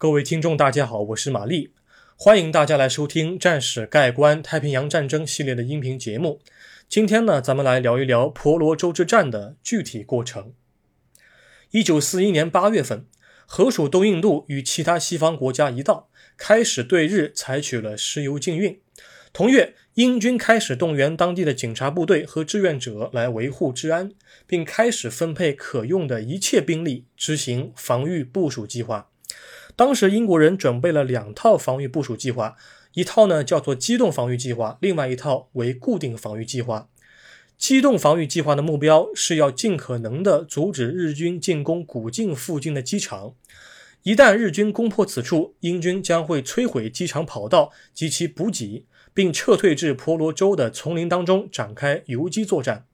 各位听众，大家好，我是玛丽，欢迎大家来收听《战史概观太平洋战争》系列的音频节目。今天呢，咱们来聊一聊婆罗洲之战的具体过程。一九四一年八月份，荷属东印度与其他西方国家一道，开始对日采取了石油禁运。同月，英军开始动员当地的警察部队和志愿者来维护治安，并开始分配可用的一切兵力，执行防御部署计划。当时英国人准备了两套防御部署计划，一套呢叫做机动防御计划，另外一套为固定防御计划。机动防御计划的目标是要尽可能的阻止日军进攻古晋附近的机场。一旦日军攻破此处，英军将会摧毁机场跑道及其补给，并撤退至婆罗洲的丛林当中展开游击作战。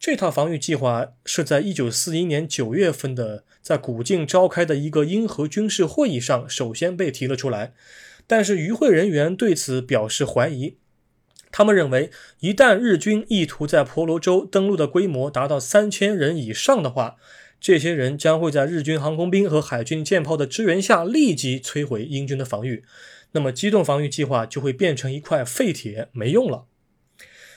这套防御计划是在一九四一年九月份的在古晋召开的一个英荷军事会议上首先被提了出来，但是与会人员对此表示怀疑。他们认为，一旦日军意图在婆罗洲登陆的规模达到三千人以上的话，这些人将会在日军航空兵和海军舰炮的支援下立即摧毁英军的防御，那么机动防御计划就会变成一块废铁，没用了。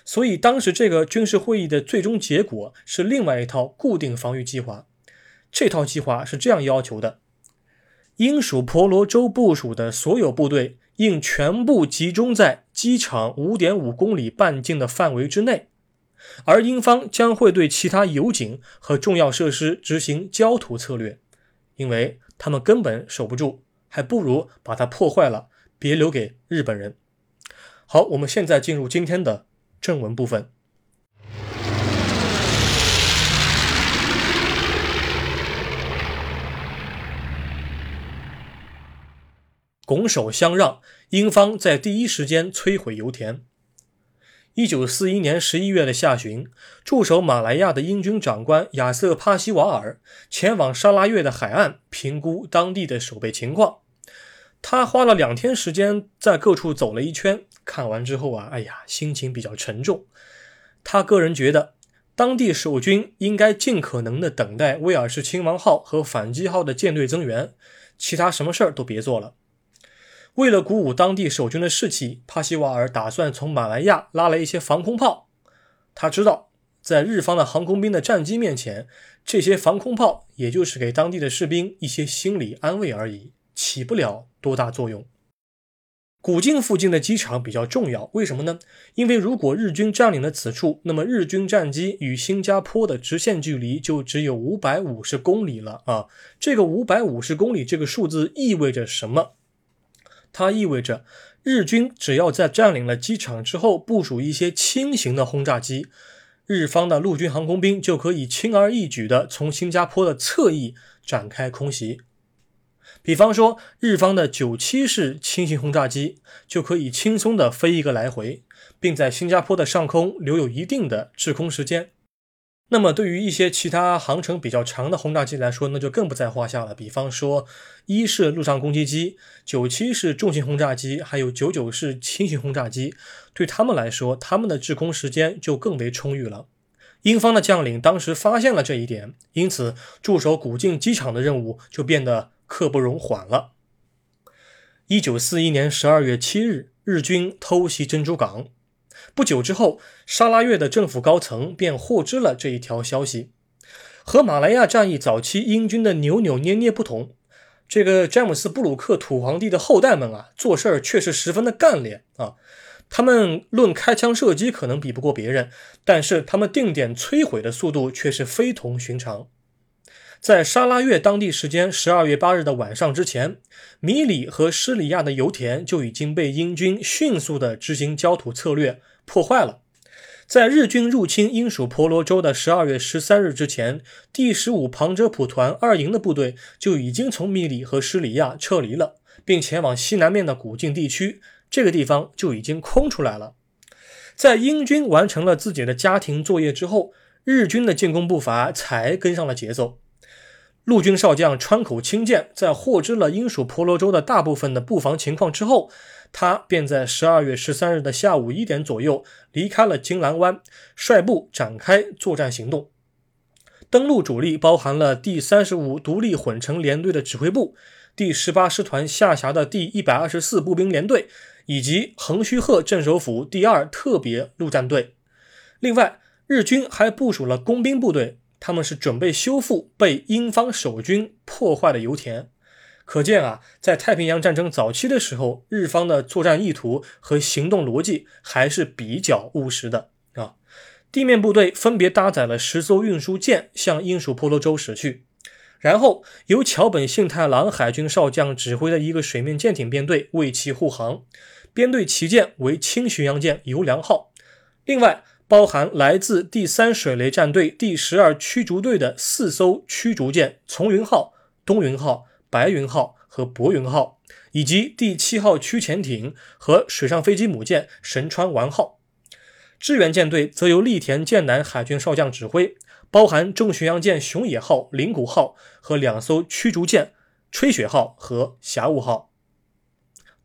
所以，当时这个军事会议的最终结果是另外一套固定防御计划。这套计划是这样要求的：英属婆罗洲部署的所有部队应全部集中在机场五点五公里半径的范围之内，而英方将会对其他油井和重要设施执行焦土策略，因为他们根本守不住，还不如把它破坏了，别留给日本人。好，我们现在进入今天的。正文部分，拱手相让，英方在第一时间摧毁油田。一九四一年十一月的下旬，驻守马来亚的英军长官亚瑟·帕西瓦尔前往沙拉越的海岸，评估当地的守备情况。他花了两天时间，在各处走了一圈。看完之后啊，哎呀，心情比较沉重。他个人觉得，当地守军应该尽可能的等待威尔士亲王号和反击号的舰队增援，其他什么事儿都别做了。为了鼓舞当地守军的士气，帕西瓦尔打算从马来亚拉来一些防空炮。他知道，在日方的航空兵的战机面前，这些防空炮也就是给当地的士兵一些心理安慰而已，起不了多大作用。古晋附近的机场比较重要，为什么呢？因为如果日军占领了此处，那么日军战机与新加坡的直线距离就只有五百五十公里了啊！这个五百五十公里这个数字意味着什么？它意味着日军只要在占领了机场之后部署一些轻型的轰炸机，日方的陆军航空兵就可以轻而易举地从新加坡的侧翼展开空袭。比方说，日方的九七式轻型轰炸机就可以轻松地飞一个来回，并在新加坡的上空留有一定的滞空时间。那么，对于一些其他航程比较长的轰炸机来说，那就更不在话下了。比方说，一式陆上攻击机、九七式重型轰炸机，还有九九式轻型轰炸机，对他们来说，他们的滞空时间就更为充裕了。英方的将领当时发现了这一点，因此驻守古晋机场的任务就变得。刻不容缓了。一九四一年十二月七日，日军偷袭珍珠港。不久之后，沙拉越的政府高层便获知了这一条消息。和马来亚战役早期英军的扭扭捏捏不同，这个詹姆斯·布鲁克土皇帝的后代们啊，做事儿却是十分的干练啊。他们论开枪射击可能比不过别人，但是他们定点摧毁的速度却是非同寻常。在沙拉越当地时间十二月八日的晚上之前，米里和施里亚的油田就已经被英军迅速地执行焦土策略破坏了。在日军入侵英属婆罗洲的十二月十三日之前，第十五旁遮普团二营的部队就已经从米里和施里亚撤离了，并前往西南面的古晋地区，这个地方就已经空出来了。在英军完成了自己的家庭作业之后，日军的进攻步伐才跟上了节奏。陆军少将川口清健在获知了英属婆罗洲的大部分的布防情况之后，他便在十二月十三日的下午一点左右离开了金兰湾，率部展开作战行动。登陆主力包含了第三十五独立混成联队的指挥部、第十八师团下辖的第一百二十四步兵联队，以及横须贺镇守府第二特别陆战队。另外，日军还部署了工兵部队，他们是准备修复被英方守军破坏的油田。可见啊，在太平洋战争早期的时候，日方的作战意图和行动逻辑还是比较务实的啊。地面部队分别搭载了十艘运输舰，向英属婆罗洲驶去。然后由桥本幸太郎海军少将指挥的一个水面舰艇编队为其护航，编队旗舰为轻巡洋舰游良号。另外，包含来自第三水雷战队第十二驱逐队的四艘驱逐舰从云号、东云号、白云号和博云号，以及第七号驱潜艇和水上飞机母舰神川丸号。支援舰队则由立田健南海军少将指挥。包含重巡洋舰熊野号、灵谷号和两艘驱逐舰吹雪号和霞雾号。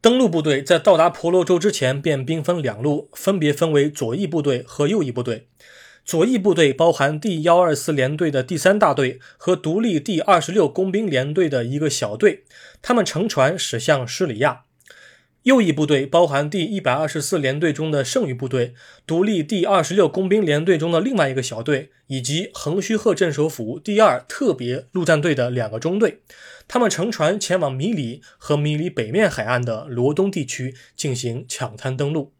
登陆部队在到达婆罗洲之前便兵分两路，分别分为左翼部队和右翼部队。左翼部队包含第幺二四联队的第三大队和独立第二十六工兵联队的一个小队，他们乘船驶向施里亚。右翼部队包含第一百二十四联队中的剩余部队、独立第二十六工兵联队中的另外一个小队，以及横须贺镇守府第二特别陆战队的两个中队。他们乘船前往米里和米里北面海岸的罗东地区进行抢滩登陆。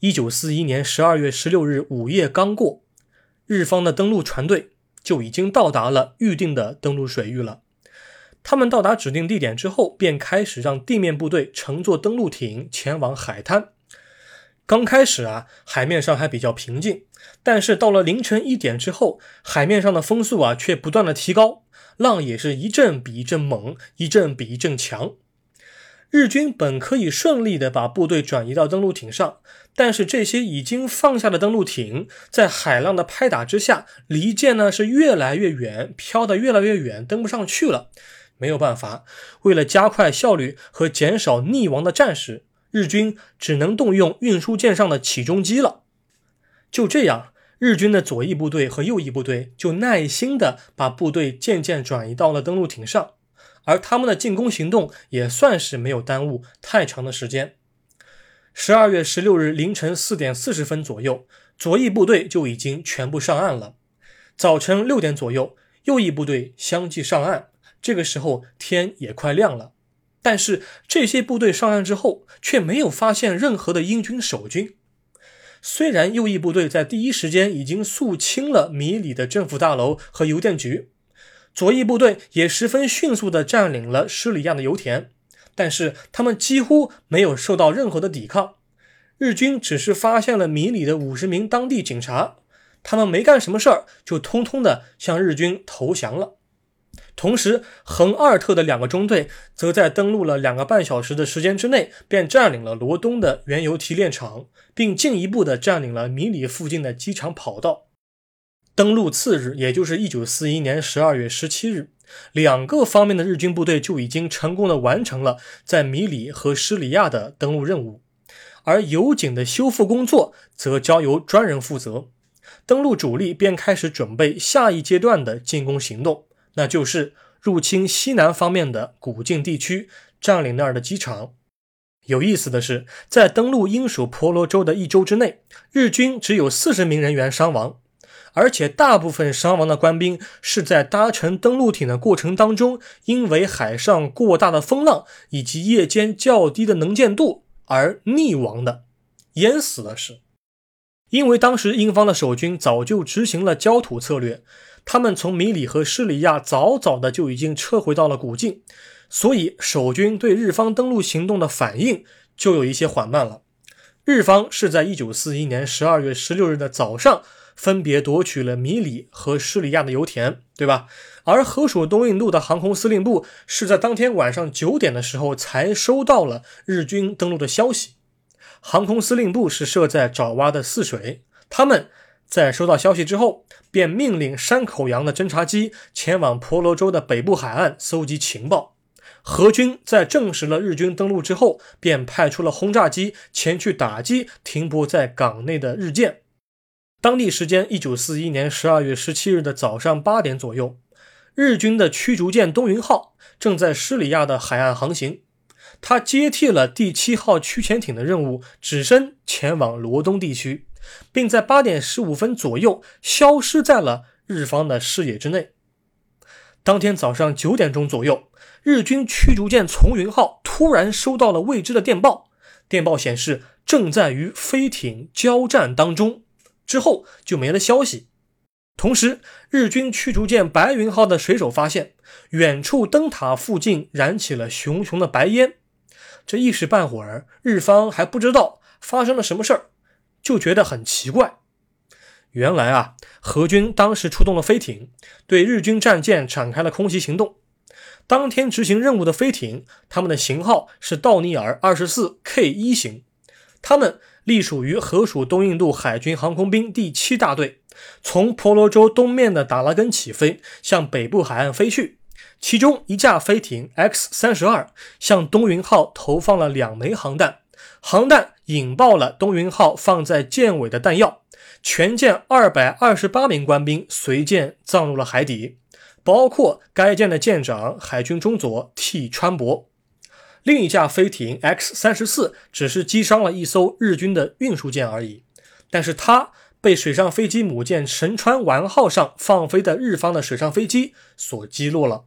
一九四一年十二月十六日午夜刚过，日方的登陆船队就已经到达了预定的登陆水域了。他们到达指定地点之后，便开始让地面部队乘坐登陆艇前往海滩。刚开始啊，海面上还比较平静，但是到了凌晨一点之后，海面上的风速啊却不断的提高，浪也是一阵比一阵猛，一阵比一阵强。日军本可以顺利的把部队转移到登陆艇上，但是这些已经放下的登陆艇，在海浪的拍打之下，离舰呢是越来越远，飘得越来越远，登不上去了。没有办法，为了加快效率和减少溺亡的战士，日军只能动用运输舰上的起重机了。就这样，日军的左翼部队和右翼部队就耐心地把部队渐渐转移到了登陆艇上，而他们的进攻行动也算是没有耽误太长的时间。十二月十六日凌晨四点四十分左右，左翼部队就已经全部上岸了。早晨六点左右，右翼部队相继上岸。这个时候天也快亮了，但是这些部队上岸之后，却没有发现任何的英军守军。虽然右翼部队在第一时间已经肃清了米里的政府大楼和邮电局，左翼部队也十分迅速地占领了施里亚的油田，但是他们几乎没有受到任何的抵抗。日军只是发现了米里的五十名当地警察，他们没干什么事儿，就通通的向日军投降了。同时，横二特的两个中队则在登陆了两个半小时的时间之内，便占领了罗东的原油提炼厂，并进一步的占领了米里附近的机场跑道。登陆次日，也就是一九四一年十二月十七日，两个方面的日军部队就已经成功的完成了在米里和施里亚的登陆任务，而油井的修复工作则交由专人负责。登陆主力便开始准备下一阶段的进攻行动。那就是入侵西南方面的古晋地区，占领那儿的机场。有意思的是，在登陆英属婆罗洲的一周之内，日军只有四十名人员伤亡，而且大部分伤亡的官兵是在搭乘登陆艇的过程当中，因为海上过大的风浪以及夜间较低的能见度而溺亡的，淹死的是。因为当时英方的守军早就执行了焦土策略。他们从米里和施里亚早早的就已经撤回到了古晋，所以守军对日方登陆行动的反应就有一些缓慢了。日方是在一九四一年十二月十六日的早上分别夺取了米里和施里亚的油田，对吧？而河属东印度的航空司令部是在当天晚上九点的时候才收到了日军登陆的消息。航空司令部是设在爪哇的泗水，他们。在收到消息之后，便命令山口洋的侦察机前往婆罗洲的北部海岸搜集情报。何军在证实了日军登陆之后，便派出了轰炸机前去打击停泊在港内的日舰。当地时间一九四一年十二月十七日的早上八点左右，日军的驱逐舰东云号正在施里亚的海岸航行，它接替了第七号驱潜艇的任务，只身前往罗东地区，并在八点十五分左右消失在了日方的视野之内。当天早上九点钟左右，日军驱逐舰从云号突然收到了未知的电报，电报显示正在与飞艇交战当中，之后就没了消息。同时，日军驱逐舰白云号的水手发现，远处灯塔附近燃起了熊熊的白烟。这一时半会儿，日方还不知道发生了什么事儿，就觉得很奇怪。原来啊，荷军当时出动了飞艇，对日军战舰展开了空袭行动。当天执行任务的飞艇，他们的型号是道尼尔二十四 K 一型，他们隶属于荷属东印度海军航空兵第七大队。从婆罗洲东面的达拉根起飞，向北部海岸飞去。其中一架飞艇 X 三十二向东云号投放了两枚航弹，航弹引爆了东云号放在舰尾的弹药，全舰二百二十八名官兵随舰葬入了海底，包括该舰的舰长海军中佐 T 川博。另一架飞艇 X 三十四只是击伤了一艘日军的运输舰而已，但是它。被水上飞机母舰神川丸号上放飞的日方的水上飞机所击落了。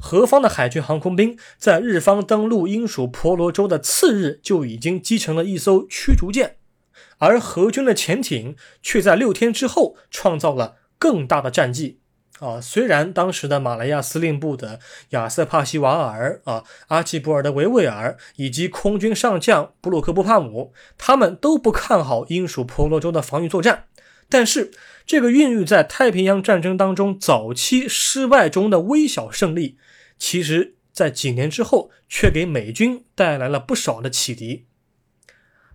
何方的海军航空兵在日方登陆英属婆罗洲的次日就已经击沉了一艘驱逐舰，而何军的潜艇却在六天之后创造了更大的战绩。啊，虽然当时的马来亚司令部的亚瑟帕西瓦尔、啊阿基博尔的维维尔以及空军上将布鲁克布帕姆，他们都不看好英属婆罗洲的防御作战，但是这个孕育在太平洋战争当中早期失败中的微小胜利，其实在几年之后却给美军带来了不少的启迪。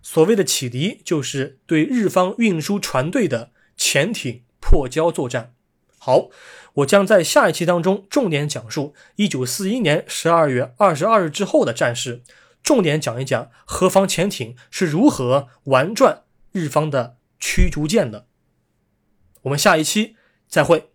所谓的启迪，就是对日方运输船队的潜艇破礁作战。好，我将在下一期当中重点讲述一九四一年十二月二十二日之后的战事，重点讲一讲何方潜艇是如何玩转日方的驱逐舰的。我们下一期再会。